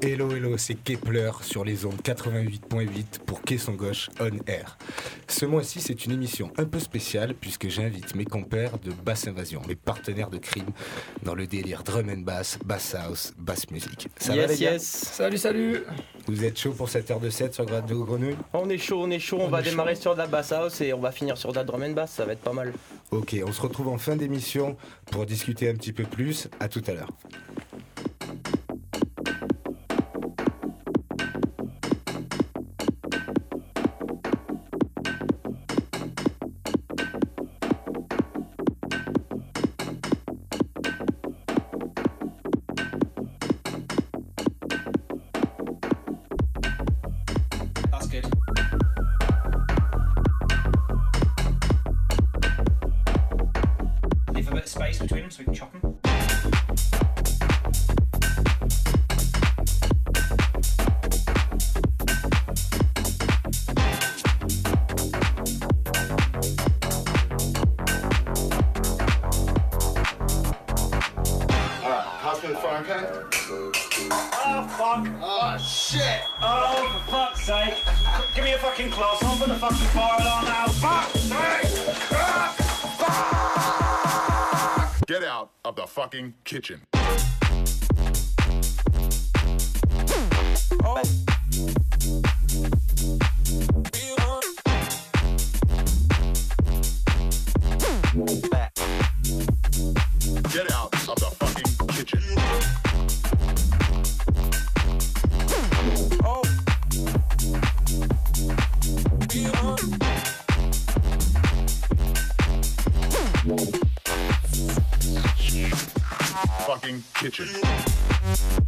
Hello, hello, c'est Kepler sur les ondes 88.8 pour Caisson Gauche On Air. Ce mois-ci, c'est une émission un peu spéciale puisque j'invite mes compères de Basse Invasion, mes partenaires de crime dans le délire drum and bass, bass house, bass music. Ça va les gars yes. Salut, salut Vous êtes chaud pour cette heure de 7 sur de Grenouille? On est chaud, on est chaud, on, va démarrer sur de la bass house et on va finir sur de la drum and bass, ça va être pas mal. Ok, on se retrouve en fin d'émission pour discuter un petit peu plus. À tout à l'heure. Kitchen. kitchen.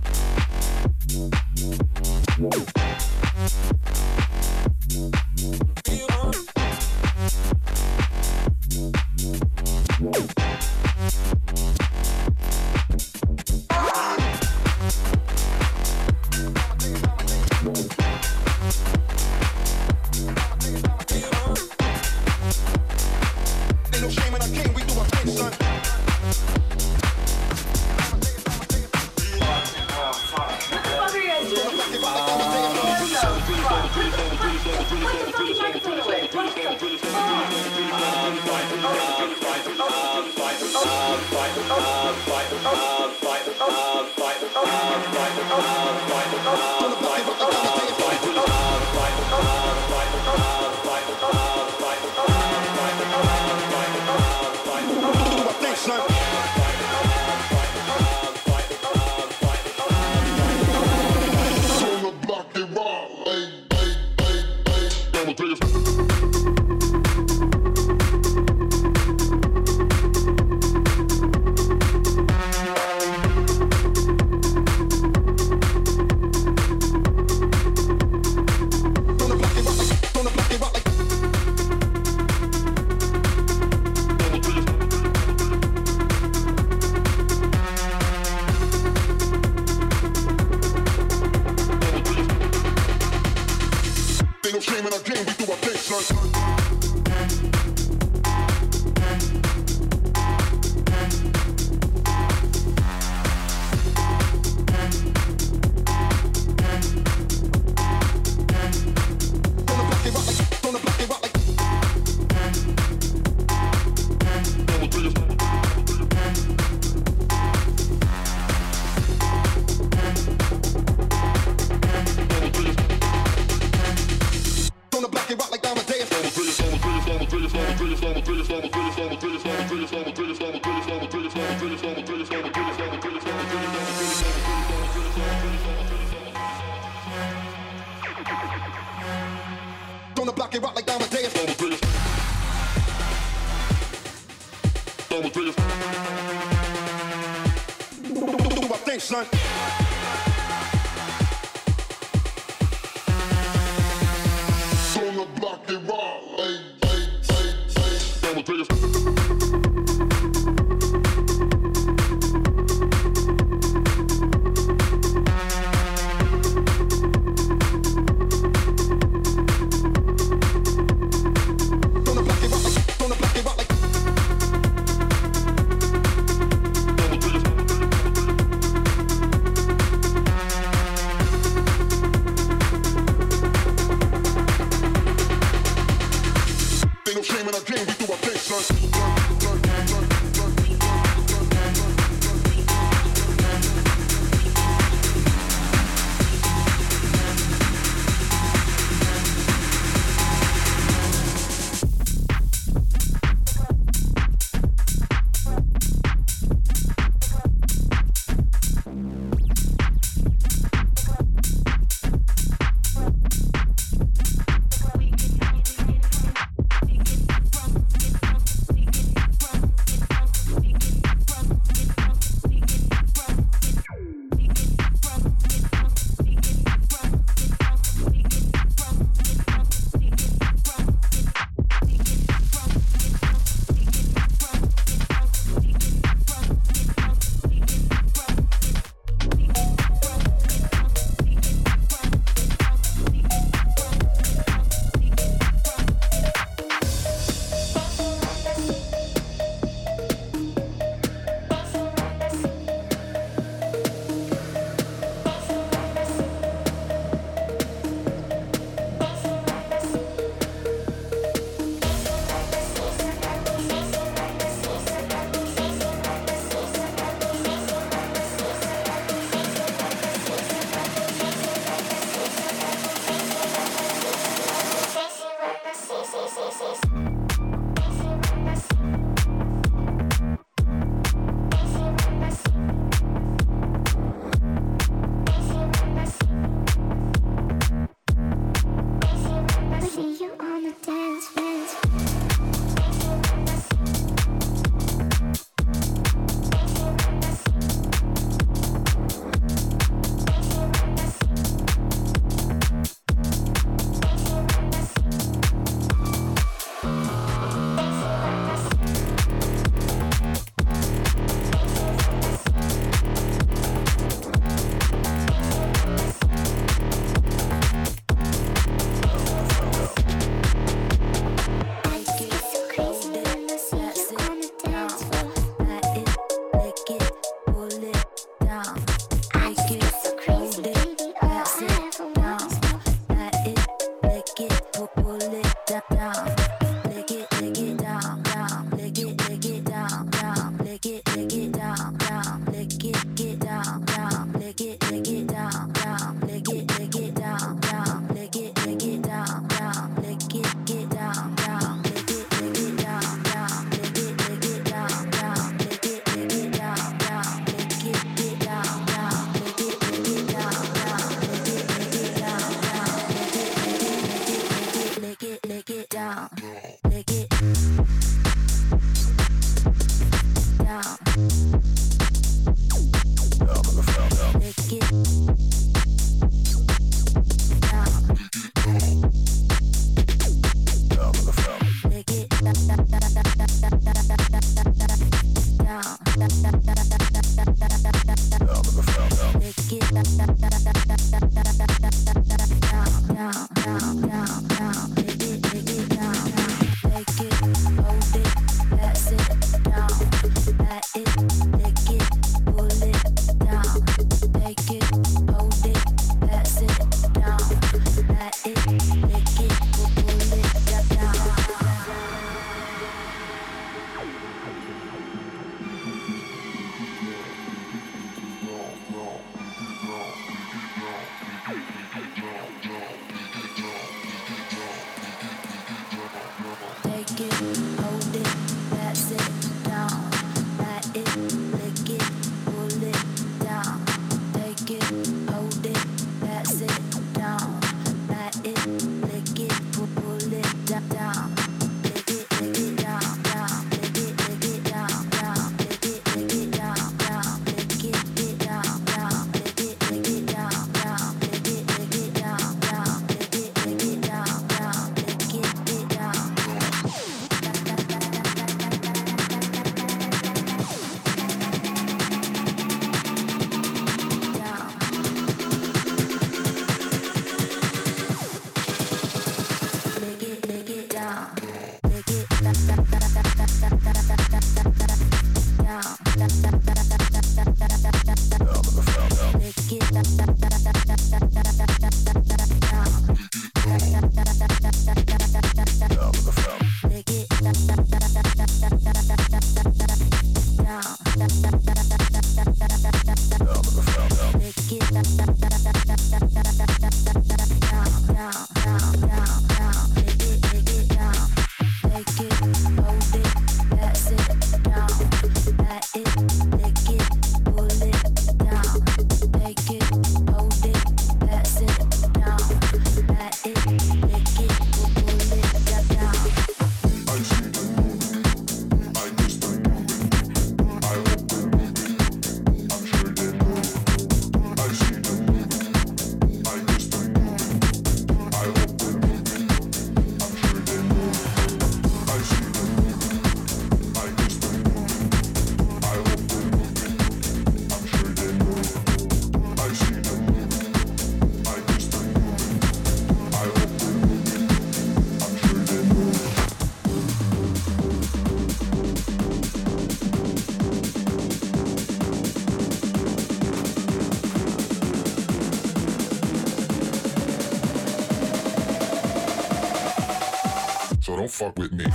Fuck with me.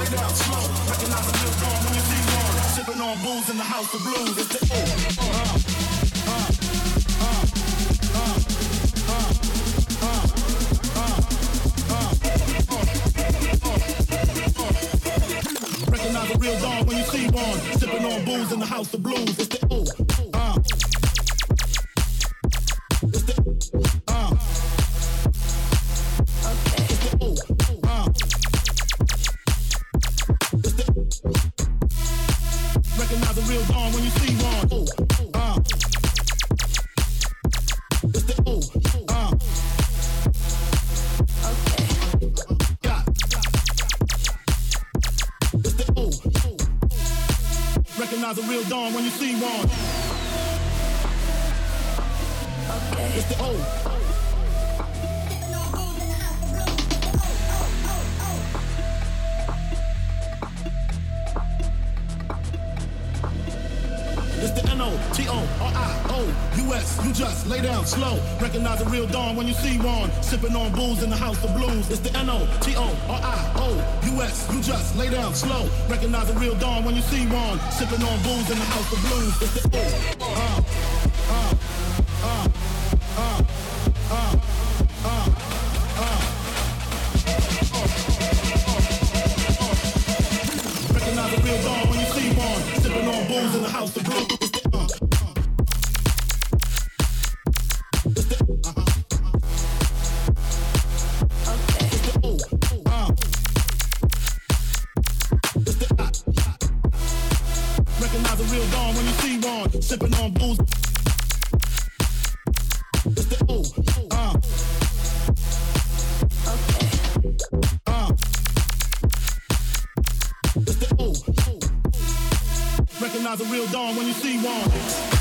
lay. Recognize a when you see one. Sipping on booze in the house of blues. It's the Recognize a real dog when you see one. Sipping on booze in the house of blues. It's the Sipping on booze in the house of blues. It's the N-O-T-O-R-I-O-U-S. You just lay down slow. Recognize a real dawn when you see one. Sipping on booze in the house of blues. It's the the real dawn when you see one.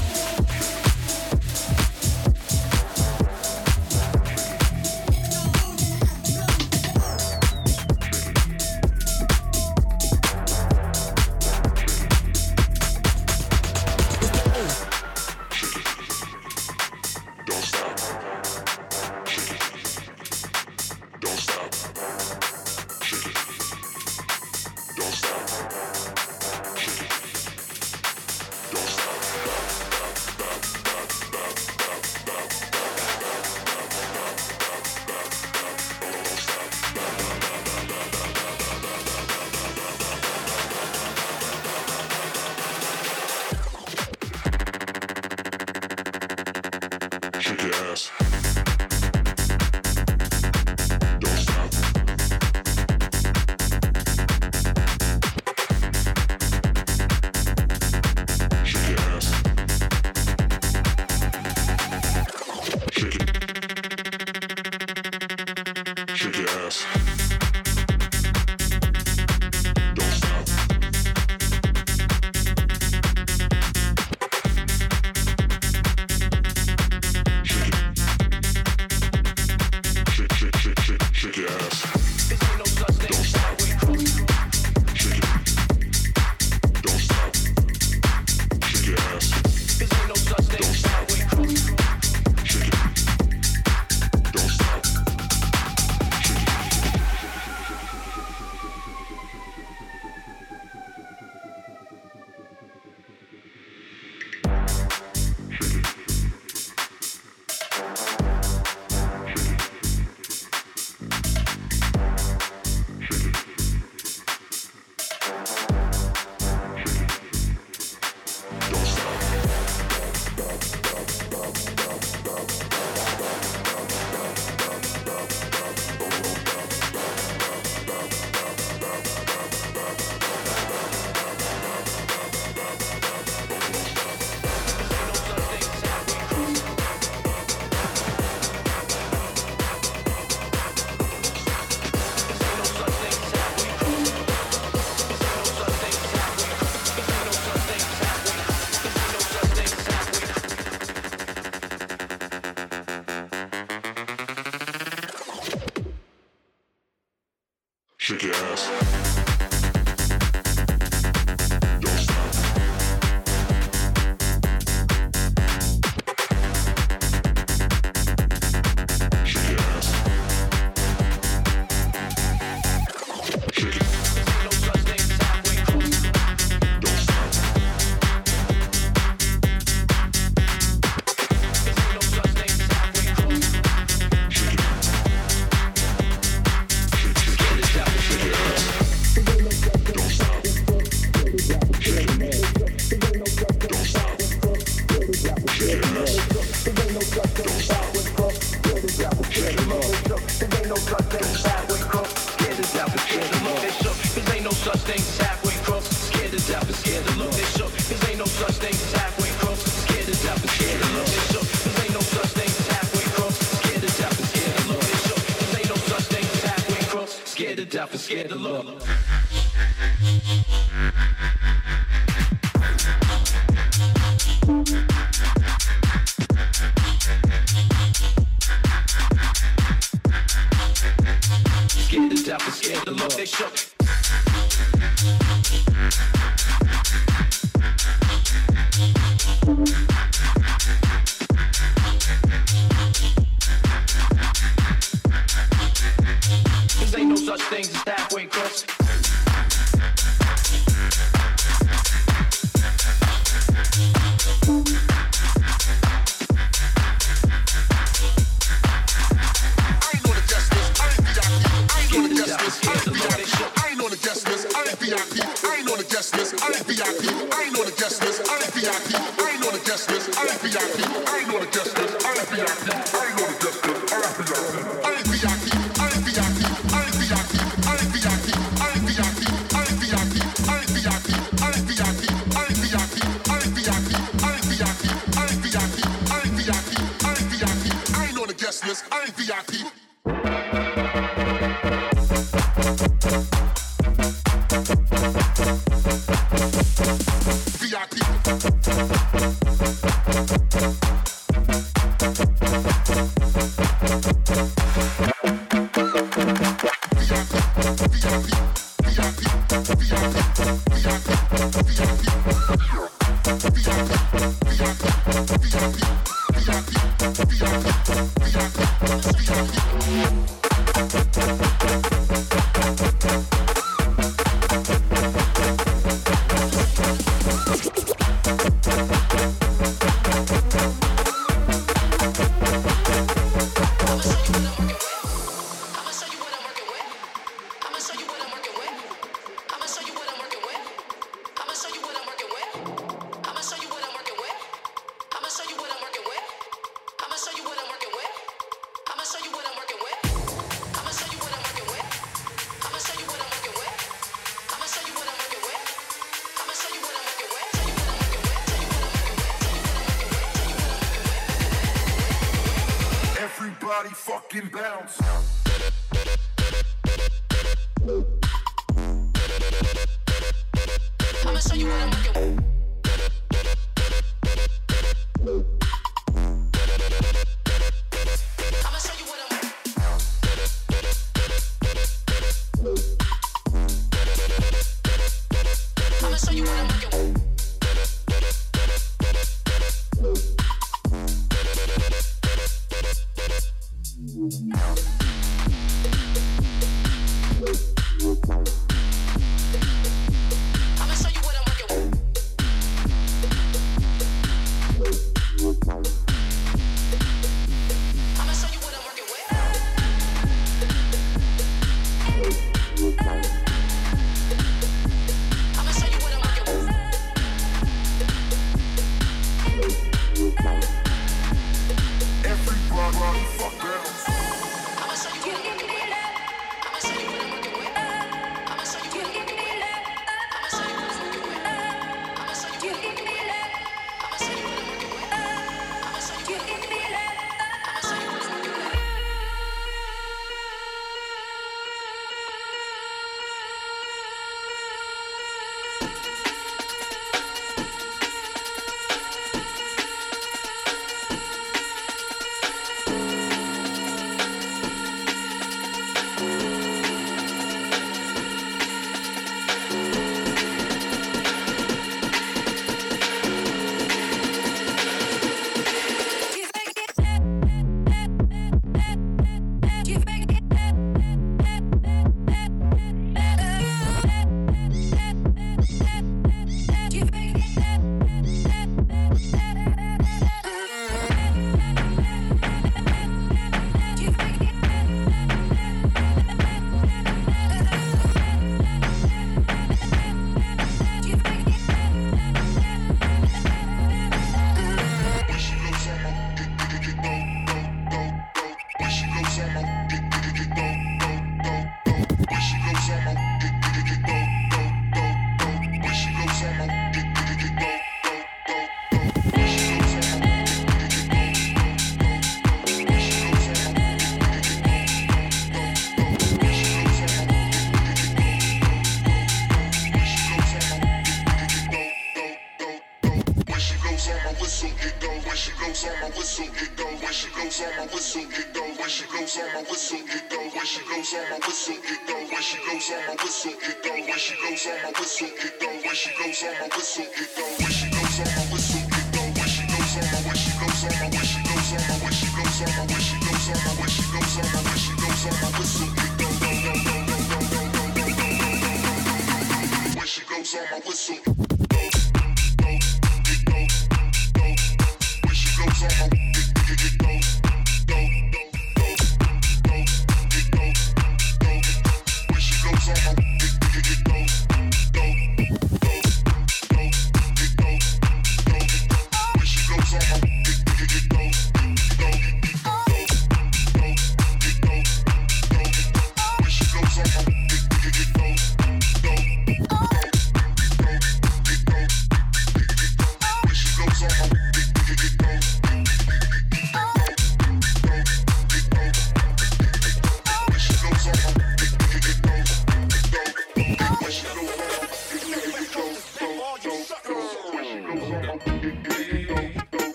never scared to look.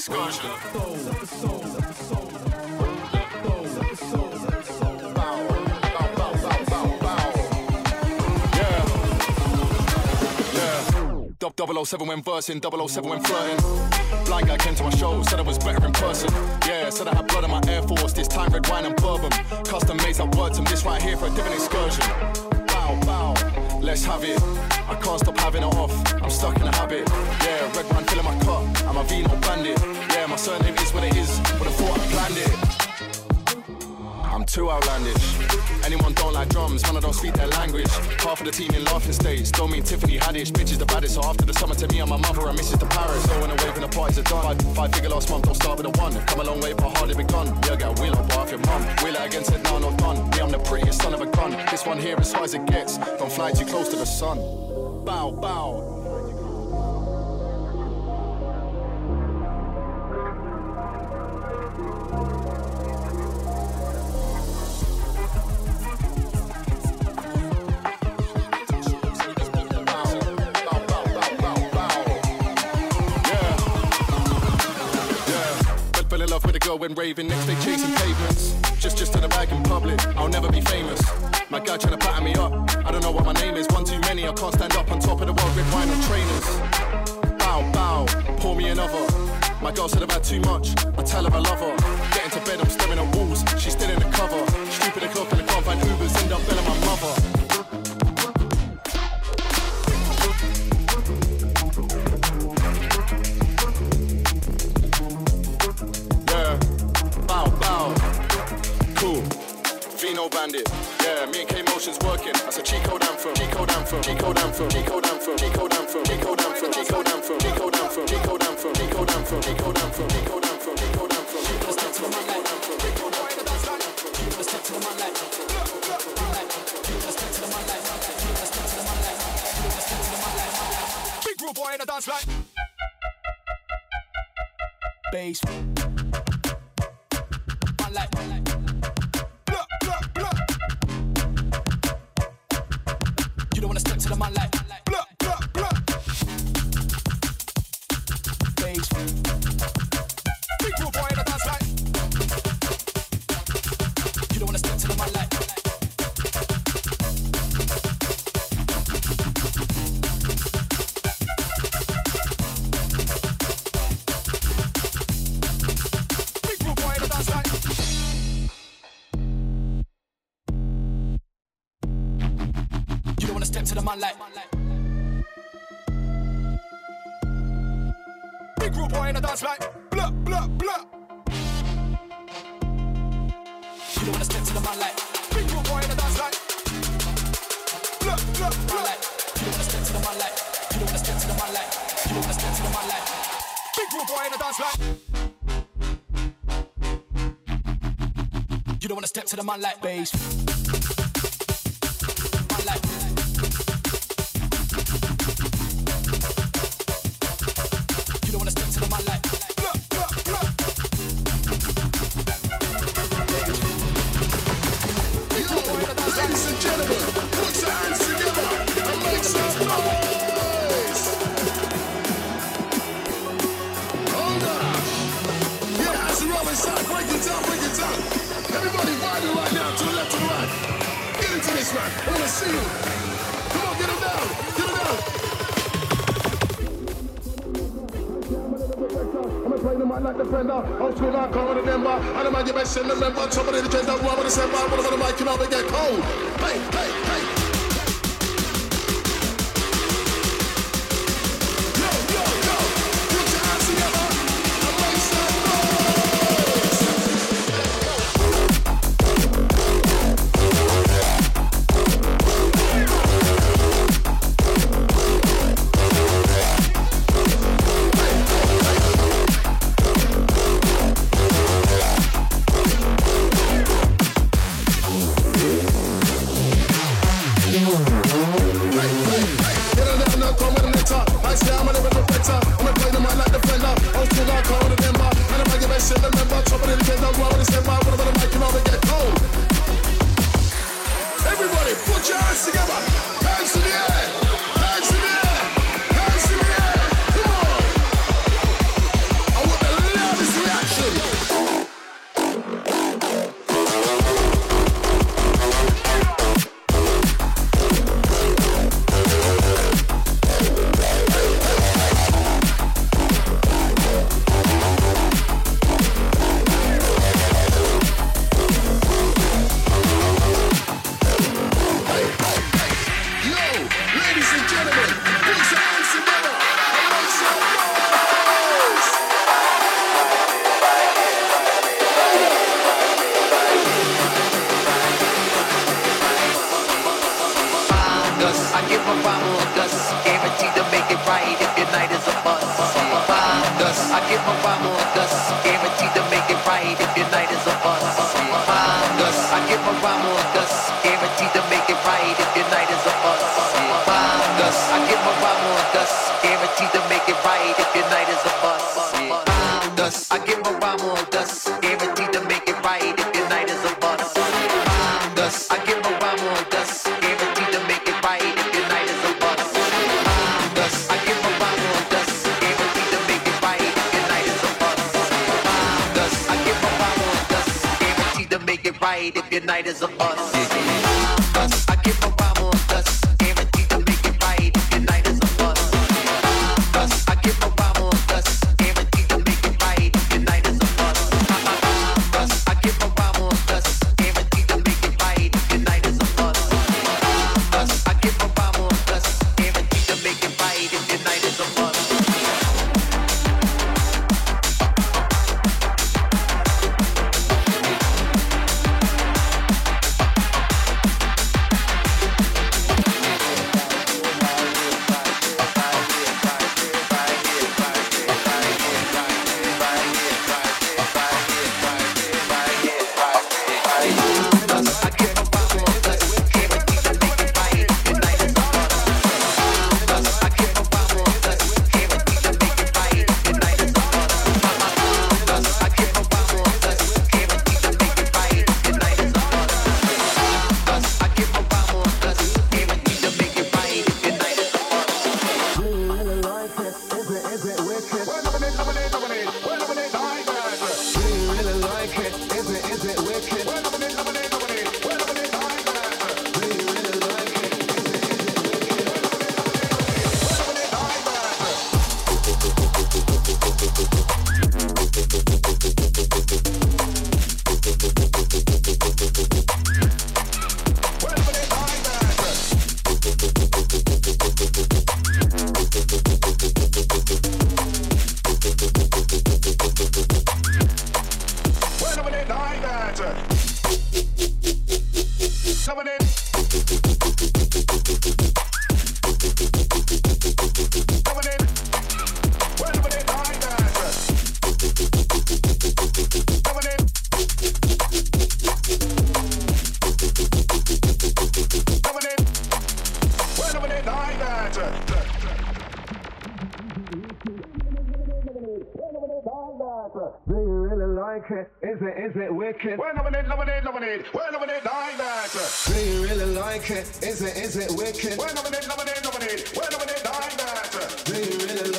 Here for a different excursion. Dub 007 when versing, 007 when flirting. Blind guy came to my show, said I was better in person. Yeah, said I had blood in my Air Force, this time red wine and bourbon. Custom made some words and this right here for a different excursion. Bow, bow, let's have it. I can't stop having it off, I'm stuck in a habit. Yeah, red wine filling my cup, I'm a Vino bandit. Yeah, my surname is what it is, but I thought I planned it. I'm too outlandish. Anyone don't like drums, man, I don't speak their language. Half of the team in laughing states, don't mean Tiffany Haddish. Bitch is the baddest, so after the summer to me, I'm my mother and Mrs. to Paris. So when I wave and the parties are done, five, five figure last month, don't start with a one. Come a long way, but hardly begun. Yeah, get a wheel up off your mum. Wheel it again, said, no, not done. Yeah, I'm the prettiest son of a gun. This one here, as high as it gets, don't fly too close to the sun. Bow, bow. Fell- in love with a girl when raving, next day chasing pavements. Just just to the bag in public, I'll never be famous. Trying to me up. I don't know what my name is, one too many, I can't stand up on top of the world, red wine trainers. Bow, bow, pour me another. My girl said I've had too much, I tell her I love her. Get into bed, I'm staring at walls, she's still in the cover. Stupid o'clock and I can't find Ubers, end up belling my mother. Yeah, bow, bow. Cool. Vino bandit. Yeah, me and K Motion's working. That's a cheat code anthem. Cheat code anthem. Cheat code anthem. Cheat code anthem. Cheat code anthem. Cheat code anthem. Cheat code anthem. Cheat code anthem. Cheat code anthem. Cheat code anthem. Cheat code anthem. Cheat code anthem. Cheat. us dance to my life. Let's dance to my life. Let's dance to my life. Let's dance to my life. Big rude boy in a dance like. Bass. Big group boy in the dance like blah blah blah. You don't wanna step to the man like big group boy in the dance like blah blah blah. Like. You don't wanna step to the man like you don't wanna step to the man like you don't wanna step to the man like big group boy in the dance like. You don't wanna step to the man like bass. baseline. I want to see you. Come on, get him down. Get him down. Playing my like defender, old school I call it a member. I don't mind you best in the member. Somebody to the that one with a set by one of the mic, you know, we get cold. like it? Is it, is it wicked? We're nominated, nominated, nominated. We're nominated like that. Do you really like it? Is it, is it wicked? We're nominated, nominated, nominated. We're nominated like that. Do you really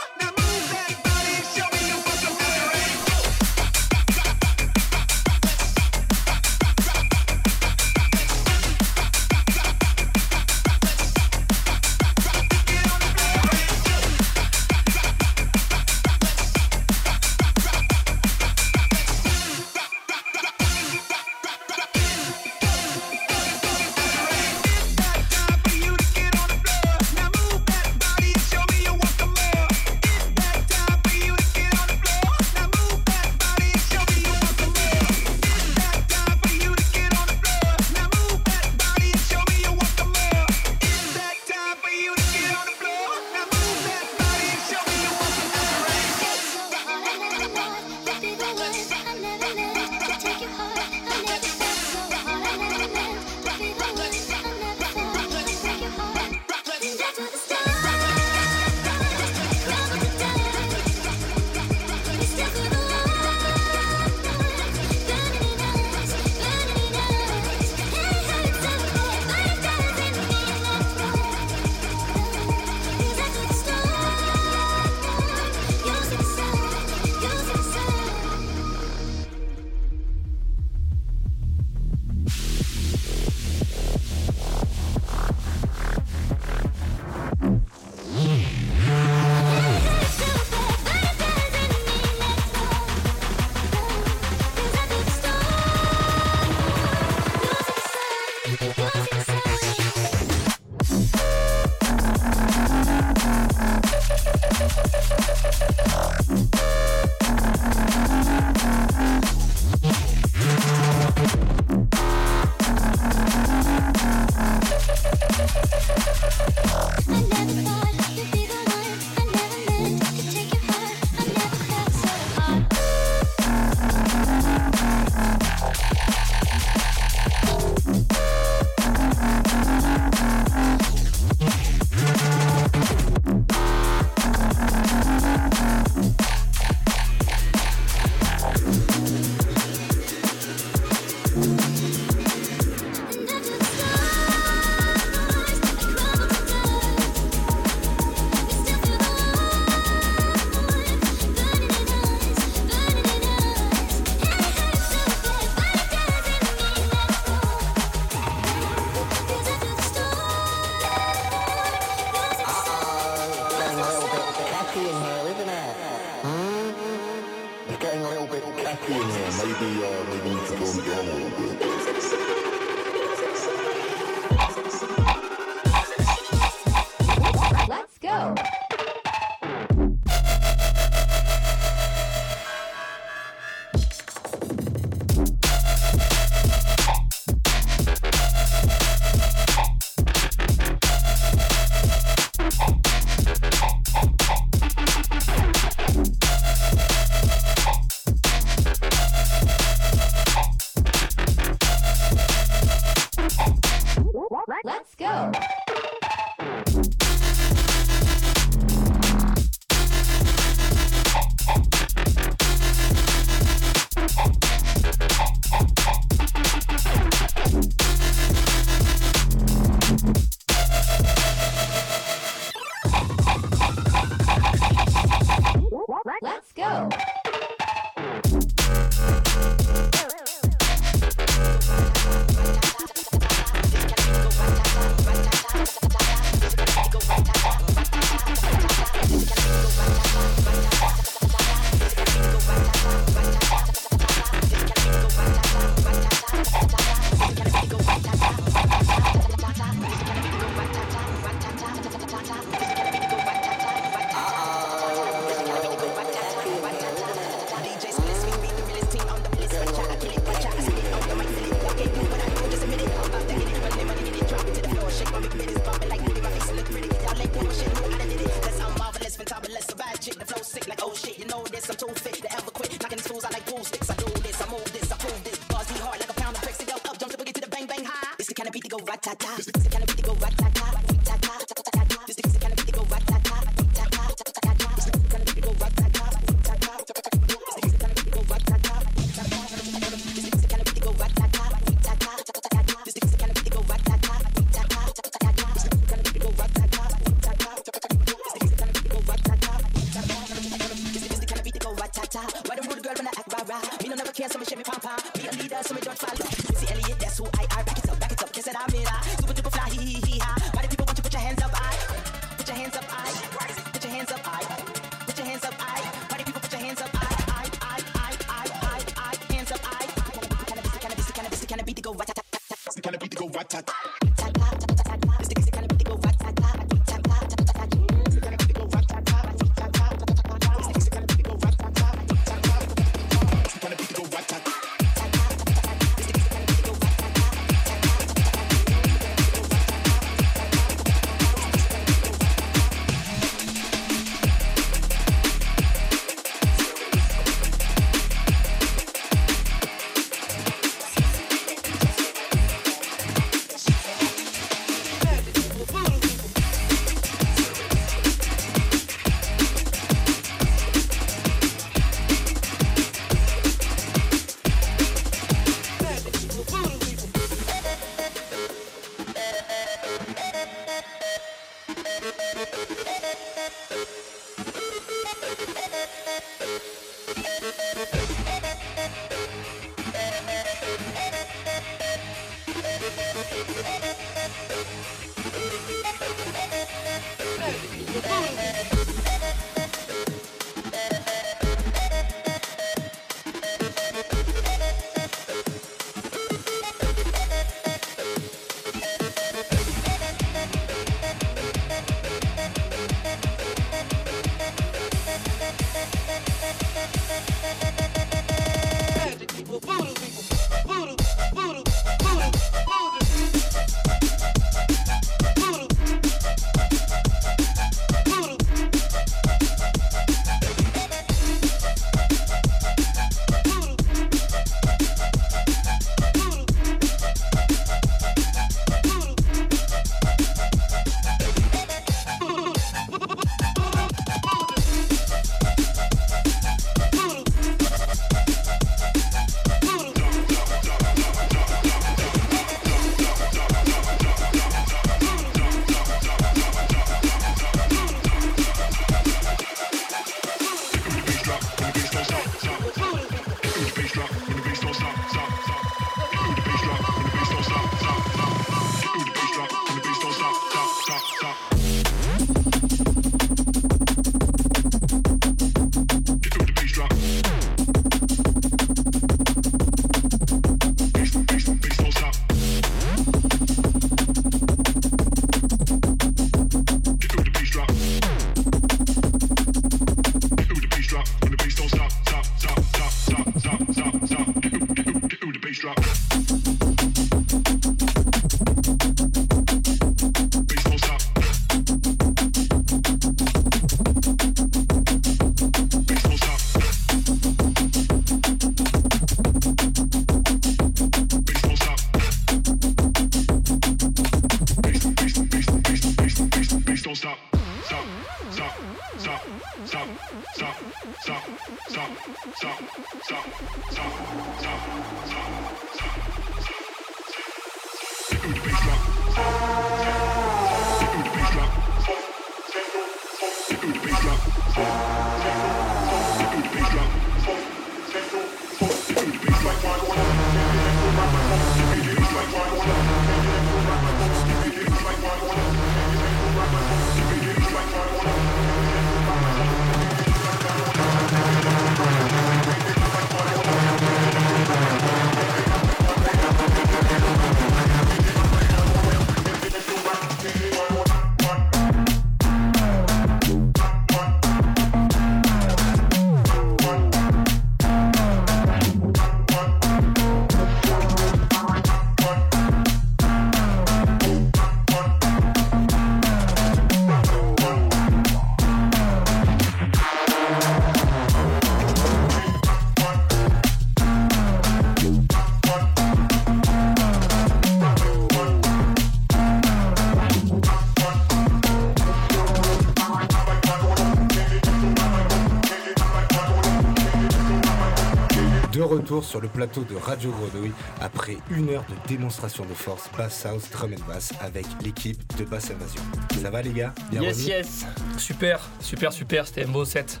retour sur le plateau de Radio Grenouille après une heure de démonstration de force Bass House Drum and Bass avec l'équipe de Bass Invasion. Ça va les gars? Bien Yes, remis yes. Super, super, super, c'était un beau set.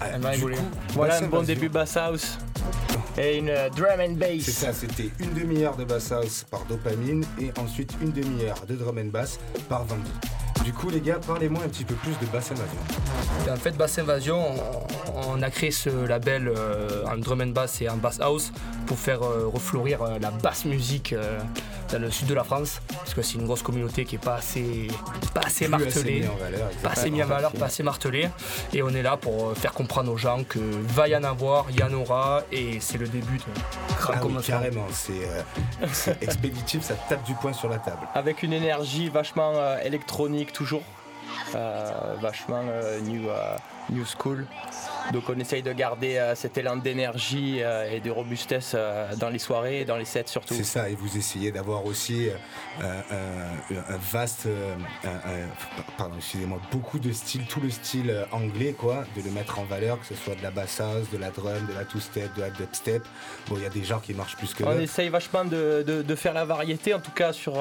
Ah, du coup, Voilà un bon début Bass House. Et une euh, drum and bass. C'est ça, c'était une demi-heure de bass house par dopamine et ensuite une demi-heure de drum and bass par Vandy. Du coup, les gars, parlez-moi un petit peu plus de Bass Invasion. Et en fait, Bass Invasion, on, on a créé ce label euh, en drum and bass et en bass house pour faire euh, refleurir euh, la basse musique euh, dans le sud de la France, parce que c'est une grosse communauté qui est pas assez, pas assez martelée, mis en valeur, pas assez mis en valeur, pas assez martelée. Et on est là pour euh, faire comprendre aux gens que va y en avoir, il y en aura, et c'est le début de grand Ah oui, carrément, c'est euh, expéditif, ça tape du poing sur la table. Avec une énergie vachement euh, électronique toujours. Euh, vachement euh, new, euh, new school. Donc on essaye de garder euh, cet élan d'énergie euh, et de robustesse euh, dans les soirées et dans les sets surtout. C'est ça, et vous essayez d'avoir aussi un, vaste, un- un- pardon, excusez-moi, beaucoup de styles, tout le style anglais, quoi, de le mettre en valeur, que ce soit de la bass house, de la drum, de la two-step, de la dubstep. Bon, il y a des genres qui marchent plus que On essaye vachement de, de- de faire la variété, en tout cas sur,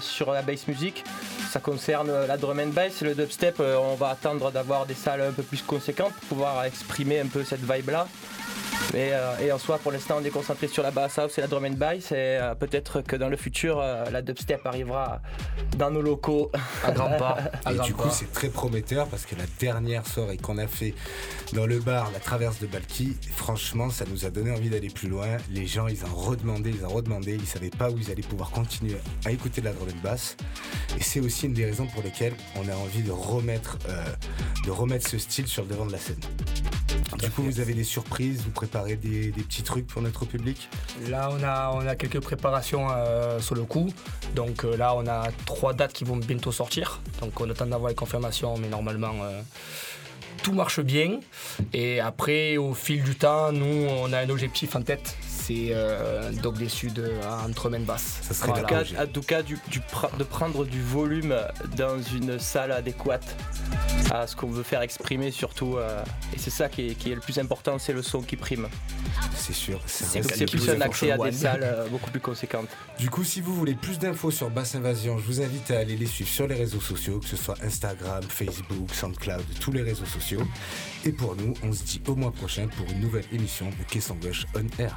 sur la bass music. Ça concerne la drum and bass le dubstep. on va attendre d'avoir des salles un peu plus conséquentes pour pouvoir exprimer un peu cette vibe-là. Et, euh, et en soi, pour l'instant, on est concentré sur la bass house et la drum and bass. Et euh, peut-être que dans le futur, euh, la dubstep arrivera dans nos locaux. À grands pas. à Et du coup, c'est très prometteur parce que la dernière soirée qu'on a fait dans le bar, la traverse de Balki, franchement, ça nous a donné envie d'aller plus loin. Les gens, ils en redemandaient, ils en redemandaient, ils savaient pas où ils allaient pouvoir continuer à écouter de la drum and bass. Et c'est aussi une des raisons pour lesquelles on a envie de remettre, euh, de remettre ce style sur le devant de la scène. Du coup, vous avez des surprises, vous préparez des, petits trucs pour notre public Là, on a, on a quelques préparations euh, sur le coup. Donc euh, là, on a trois dates qui vont bientôt sortir. Donc on attend d'avoir les confirmations, mais normalement, euh, tout marche bien. Et après, au fil du temps, nous, on a un objectif en tête. C'est euh, Dog des Sud euh, en drum and bass. Ça serait En la tout cas, projet. en tout cas, du- du pr- de prendre du volume dans une salle adéquate à ce qu'on veut faire exprimer surtout. euh, et c'est ça qui est, qui est le plus important, c'est le son qui prime. C'est sûr. c'est plus un accès à des salles euh, beaucoup plus conséquentes. Du coup, si vous voulez plus d'infos sur Basse Invasion, je vous invite à aller les suivre sur les réseaux sociaux, que ce soit Instagram, Facebook, Soundcloud, tous les réseaux sociaux. Et pour nous, on se dit au mois prochain pour une nouvelle émission de Caisson Gauche On Air?